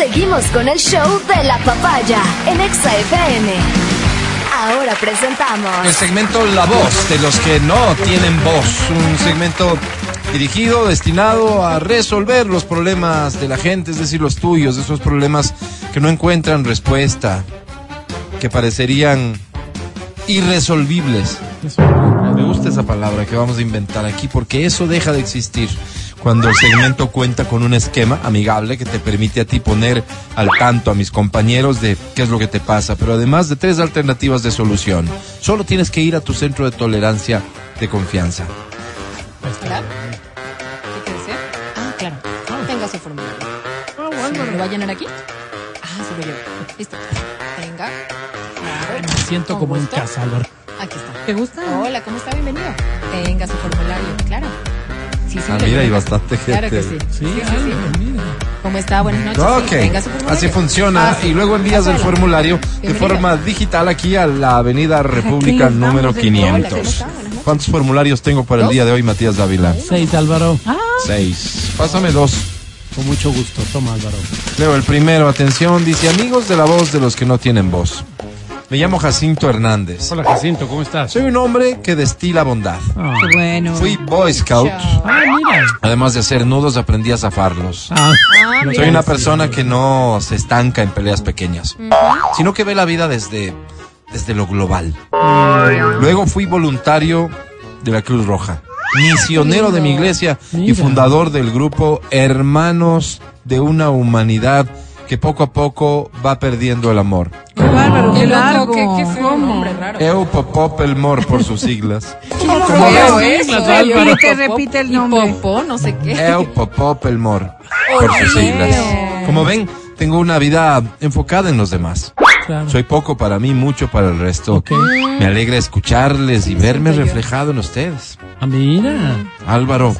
Seguimos con el show de la papaya en Exa FM. Ahora presentamos El segmento La Voz, de los que no tienen voz. Un segmento dirigido, destinado a resolver los problemas de la gente, es decir, los tuyos, esos problemas que no encuentran respuesta, que parecerían irresolvibles. Me gusta esa palabra que vamos a inventar aquí porque eso deja de existir cuando el segmento cuenta con un esquema amigable que te permite a ti poner al tanto a mis compañeros de qué es lo que te pasa, pero además de tres alternativas de solución. Solo tienes que ir a tu centro de tolerancia de confianza. ¿Hola? ¿Qué quiere decir? Ah, claro. Tenga su formulario. ¿Lo va a llenar aquí? Ah, sí lo llevo. Listo. Venga. Claro. Me siento como en casa, Álvaro. Aquí está. ¿Te gusta? Hola, ¿cómo está? Bienvenido. Tenga su formulario, claro. Sí, sí, Ah, mira, hay bastante Claro que sí. gente. Sí, sí, mira. ¿Cómo está? Buenas noches. Ok, Sí, tenga su formulario. así funciona Ah, sí. y luego envías el formulario de forma digital aquí a la Avenida República estamos, número de- 500. Hola, ¿cómo está? Buenas noches. ¿Cuántos formularios tengo para el día de hoy, Matías Dávila? Seis, Álvaro. Seis. Pásame dos. Con mucho gusto. Toma, Álvaro. Leo el primero, atención, dice amigos de la voz de los que no tienen voz. Me llamo Jacinto Hernández. Hola, Jacinto, ¿cómo estás? Soy un hombre que destila bondad. Ah, Qué bueno. Fui Boy Scout. Ah, mira. Además de hacer nudos, aprendí a zafarlos. Ah, Ah, Soy una persona que no se estanca en peleas pequeñas, sino que ve la vida desde, desde lo global. Luego fui voluntario de la Cruz Roja, misionero de mi iglesia y fundador del grupo Hermanos de una Humanidad que poco a poco va perdiendo el amor. Qué bárbaro, qué Qué largo. qué, qué feo nombre raro. Eupopop el Mor por sus siglas. ¿Cómo Siglas, eh, Álvaro. Repite, repite el nombre. Popó, no sé qué. Eupopop el Mor por sus siglas. Como ven, tengo una vida enfocada en los demás. claro. Soy poco para mí, mucho para el resto. Me alegra escucharles y verme reflejado en ustedes. Ah, mira. Álvaro,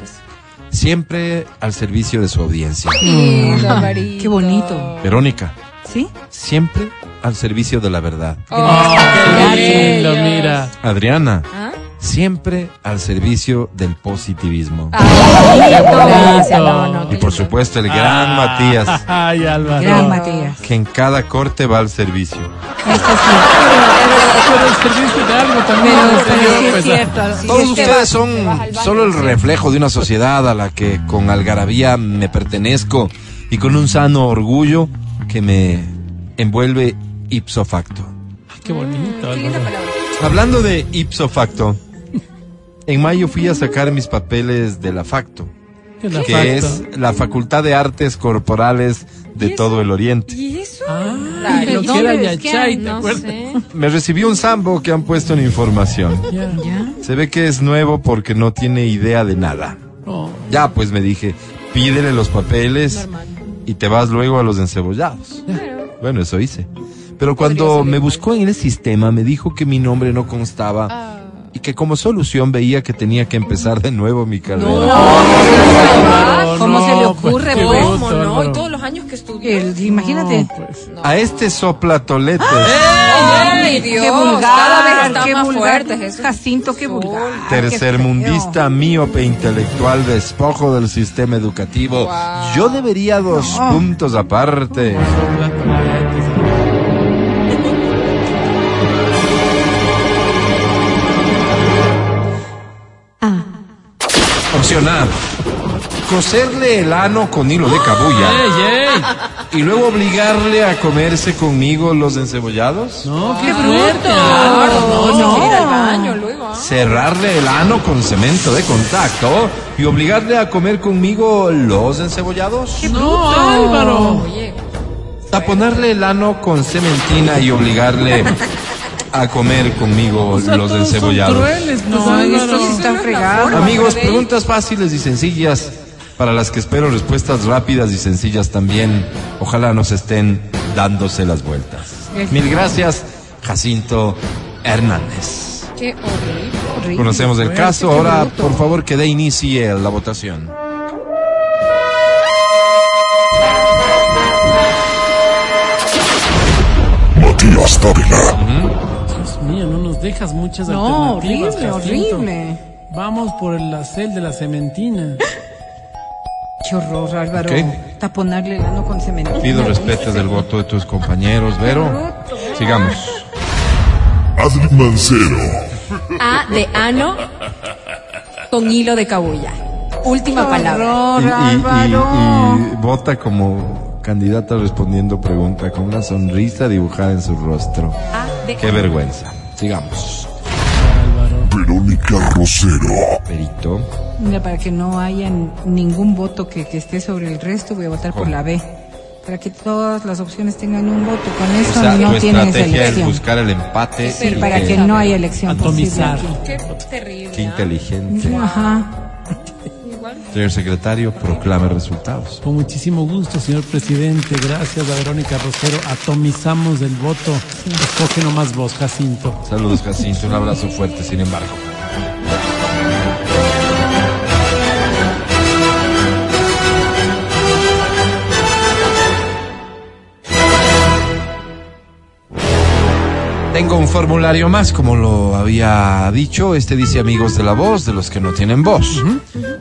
siempre al servicio de su audiencia. Qué bonito. Verónica, ¿Sí? siempre al servicio de la verdad. Oh, Qué lindo, bellos. mira. Adriana, ¿Ah? Siempre al servicio del positivismo. Gracias, no, no, Y por supuesto el gran Ah, Matías, Ay, Álvaro. Gran Matías. que en cada corte va al servicio. Esto sí. Pero el servicio de algo también. Pero, no sé pero yo, sí es cierto. Sí, Todos ustedes son baño, solo el reflejo de una sociedad a la que con algarabía me pertenezco y con un sano orgullo que me envuelve ipso facto. Qué bonito, Qué Álvaro. palabra. Hablando de ipso facto, en mayo fui a sacar mis papeles de la facto, ¿Qué es la que facto? es la Facultad de Artes Corporales de todo el Oriente. ¿Y eso? Ah, Rarísimo. lo que era ¿Dónde? ¿Qué Yachay, hay? ¿te No acuerdas? sé. Me recibió un sambo que han puesto en información. Se ve que es nuevo porque no tiene idea de nada. Oh, Ya, pues me dije, pídele los papeles Normal. y te vas luego a los encebollados. Bueno, eso hice. Pero cuando me buscó en el sistema, me dijo que mi nombre no constaba Ah. Y que como solución veía que tenía que empezar de nuevo mi carrera. Álvaro, ¿Cómo se le pues, ocurre, pues? ¿Cómo no? Álvaro. Y todos los años que estudió. El- imagínate. No, pues. A este soplatolete. Ay, Dios. qué vulgar. Cada vez están qué más vulgar. fuertes esos. Jacinto, qué vulgar. Tercermundista, miope intelectual, despojo del sistema educativo. Wow. Yo debería dos puntos aparte. Coserle el ano con hilo de cabulla ¡Ey, ey! y luego obligarle a comerse conmigo los encebollados. No, qué, ¡Qué fuerte, bruto! Álvaro. No, No. ir al baño luego. ¿ah? Cerrarle el ano con cemento de contacto y obligarle a comer conmigo los encebollados. No, Álvaro. Oye, Taponarle el ano con cementina y obligarle a comer conmigo O sea, los encebollados. crueles, pues, No, sí están fregados. Amigos, preguntas fáciles y sencillas para las que espero respuestas rápidas y sencillas también. Ojalá nos estén dándose las vueltas. Mil gracias, Jacinto Hernández. qué horrible. Horrible. Conocemos el caso, ahora por favor que dé inicie la votación. Matías Dávila. No nos dejas muchas No, alternativas. horrible, Jacinto. horrible. Vamos por el acel de la cementina. Qué horror, Álvaro. Ok. Taponarle el ano con cemento. Pido respeto del voto de tus compañeros, Vero. Sigamos. Adri Mancero. A de ano con hilo de cabulla. Última palabra. Horror, Y, y- y- Álvaro. y vota como candidata respondiendo pregunta con una sonrisa dibujada en su rostro. A de Qué vergüenza. Sigamos. Verónica Rosero. Perito. Mira, para que no haya ningún voto que, que esté sobre el resto, voy a votar por ¿Cómo? la B. Para que todas las opciones tengan un voto. Con O eso sea, no tienen esa estrategia es elección. buscar el empate. Sí, y Para que no haya elección Atomizar. posible Qué terrible. Qué ¿ah? inteligente. aquí. Ajá. Señor secretario, proclame resultados. Con muchísimo gusto, señor presidente. Gracias a Verónica Rosero. Atomizamos el voto. Escoge nomás vos, Jacinto. Saludos, Jacinto. Un abrazo fuerte, sin embargo. Tengo un formulario más, como lo había dicho. Este dice amigos de la voz, de los que no tienen voz.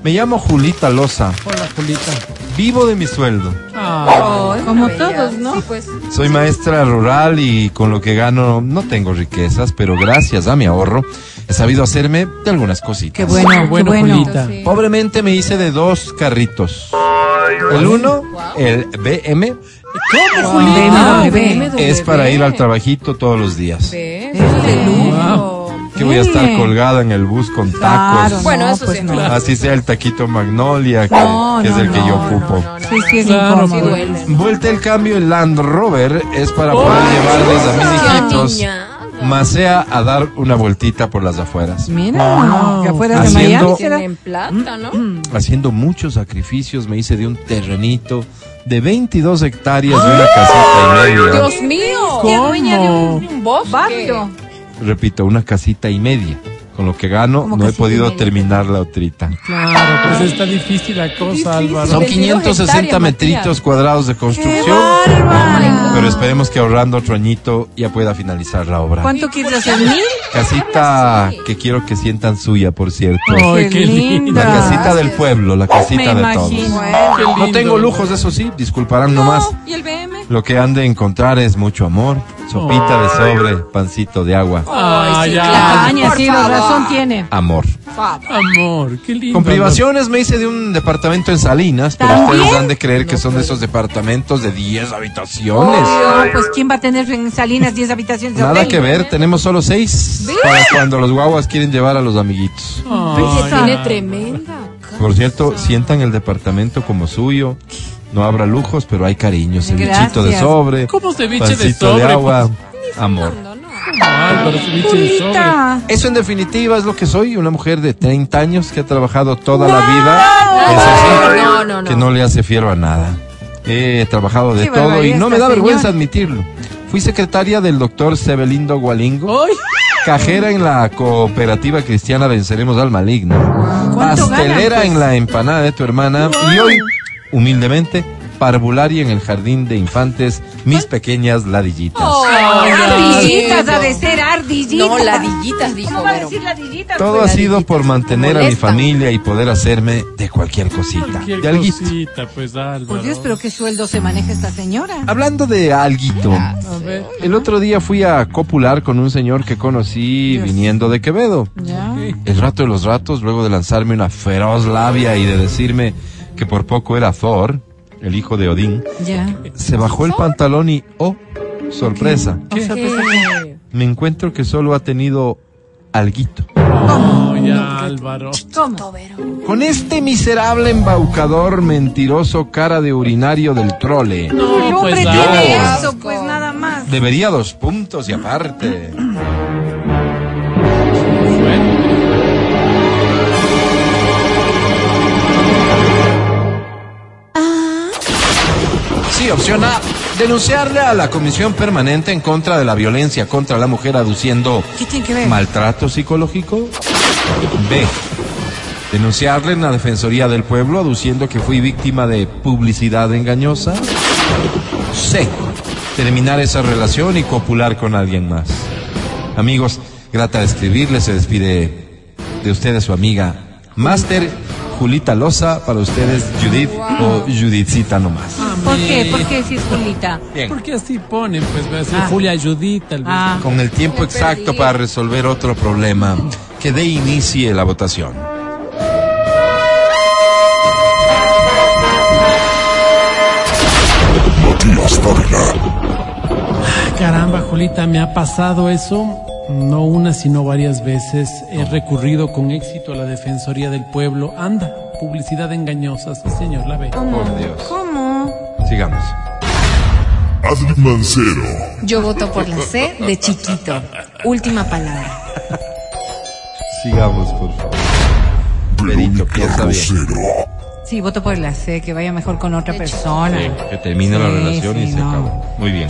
Me llamo Julita Loza. Hola, Julita. Vivo de mi sueldo. Ah, Como todos, ¿no? Sí, pues. Soy maestra rural y con lo que gano no tengo riquezas, pero gracias a mi ahorro he sabido hacerme de algunas cositas. Qué bueno, qué qué bueno, bueno. Julita. Sí. Pobremente me hice de dos carritos. El uno, el BM, BMW. es para ir al trabajito todos los días. Ve, de lujo. Que voy a estar colgada en el bus con Claro, tacos. Bueno, no, eso pues sí, no. Así sea el taquito Magnolia, que, No, que es no, el que yo no, ocupo. No, no, Sí, no. sí, es Claro, Sí incómodo. duele. ¿no? Vuelta el cambio, el Land Rover es para poder llevarles a mis hijitos, más sea a dar una vueltita por las afueras. Mira, que afuera de Haciendo- Miami será. Tienen plata, ¿no? Haciendo muchos sacrificios me hice de un terrenito de 22 hectáreas y una casita y media. Dios mío. ¿Cómo? dueña de un Un bosque. barrio. Repito, una casita y media. Con lo que gano, ¿Cómo no he podido terminar la otrita. Claro, pues está difícil la cosa, Álvaro. Son 22 560 hectáreas, metritos cuadrados de ¡Qué construcción, pero esperemos que ahorrando otro añito ya pueda finalizar la obra. ¿Cuánto quieres hacer? ¿Mil? Casita que quiero que sientan suya, por cierto. Ay, Qué linda. La casita del pueblo, la Me casita de todos. No tengo lujos, eso sí, disculparán nomás. ¿Y el BM? Lo que han de encontrar es mucho amor, sopita de sobre, pancito de agua, Ah, Ay, sí, ya. claro. Por sí, la favor. razón tiene. amor. Amor, qué lindo. Con privaciones me hice de un departamento en Salinas, pero ¿También? ustedes han de creer que son de esos departamentos de 10 habitaciones. Oh, pues ¿quién va a tener en Salinas 10 habitaciones de Nada hotel? que ver, tenemos solo 6 para cuando los guaguas quieren llevar a los amiguitos. Ay, Tiene ya. tremenda. Por cierto, sientan el departamento como suyo. No habrá lujos, pero hay cariño, cevichito de sobre, ¿Cómo ceviche de pancito sobre? de agua, amor. No, no. Álvaro, ceviche de sobre. Eso en definitiva es lo que soy, una mujer de 30 años que ha trabajado toda la vida. Eso sí, No, no, no. que no le hace fiero a nada. He trabajado de Qué todo y no me da vergüenza admitirlo. Fui secretaria del doctor Sebelindo Gualingo, Ay, cajera en la cooperativa cristiana Venceremos al Maligno, ¿Cuánto pastelera ganan, pues? en la empanada de tu hermana y hoy, humildemente, parvularia en el jardín de infantes, mis pequeñas ladillitas. Ay, Ardillitas, ha de ser ardillitas. No, ladillitas, dijo ¿Cómo va a decir ladillitas? Todo pues? ha sido por mantener a mi familia y poder hacerme de cualquier cosita, cualquier de alguito. cosita, pues, Álvaro. Por Dios, pero qué sueldo se maneja esta señora. Hablando de alguito, A ver, el otro día fui a copular con un señor que conocí Dios. viniendo de Quevedo. Ya. El rato de los ratos, luego de lanzarme una feroz labia y de decirme que por poco era Thor, el hijo de Odín, Ya. se bajó el pantalón y, oh, sorpresa, ¿Qué? me encuentro que solo ha tenido alguito. no, ya, Álvaro. ¿Cómo? Con este miserable embaucador, mentiroso, cara de urinario del trole. No, hombre pues, tiene Álvaro. eso, pues nada más. Debería dos puntos y aparte. Opción A. Denunciarle a la Comisión Permanente en contra de la violencia contra la mujer aduciendo maltrato psicológico. B. Denunciarle en la Defensoría del Pueblo aduciendo que fui víctima de publicidad engañosa. C. Terminar esa relación y copular con alguien más. Amigos, grata de escribirle, se despide de ustedes su amiga Master Julita Loza, para ustedes Judith o Judithcita nomás. ¿Por qué? ¿Por qué si es Julita? Bien. Porque así ponen, pues, va a ser Ah. Julia Judith, tal vez. Ah, Con el tiempo exacto para resolver otro problema, que dé inicie la votación. Matías. Caramba, Julita, me ha pasado eso. No una, sino varias veces. He recurrido con éxito a la Defensoría del Pueblo. Anda, publicidad engañosa, sí, señor, la ve. Por Dios. ¿Cómo? Sigamos. Adri Mancero. Yo voto por la C de chiquito. Última palabra. Sigamos, por favor. Perito, piensa bien. Sí, voto por la C, que vaya mejor con otra persona. Que termine la Sí, relación y se no. acabó. Muy bien.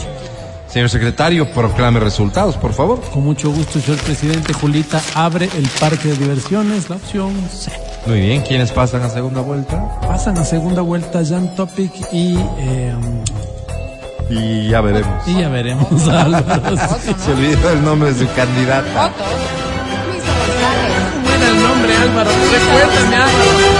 Señor secretario, proclame resultados, por favor. Con mucho gusto, señor presidente. Julita abre el parque de diversiones, la opción C. Muy bien. ¿Quiénes pasan a segunda vuelta? Pasan a segunda vuelta Jan Topic y, eh, Y ya veremos. y ya veremos a Álvaro. Se olvidó el nombre de su candidata. Otto. Luis González. ¿Cómo era el nombre, Álvaro? Recuérdame, Álvaro.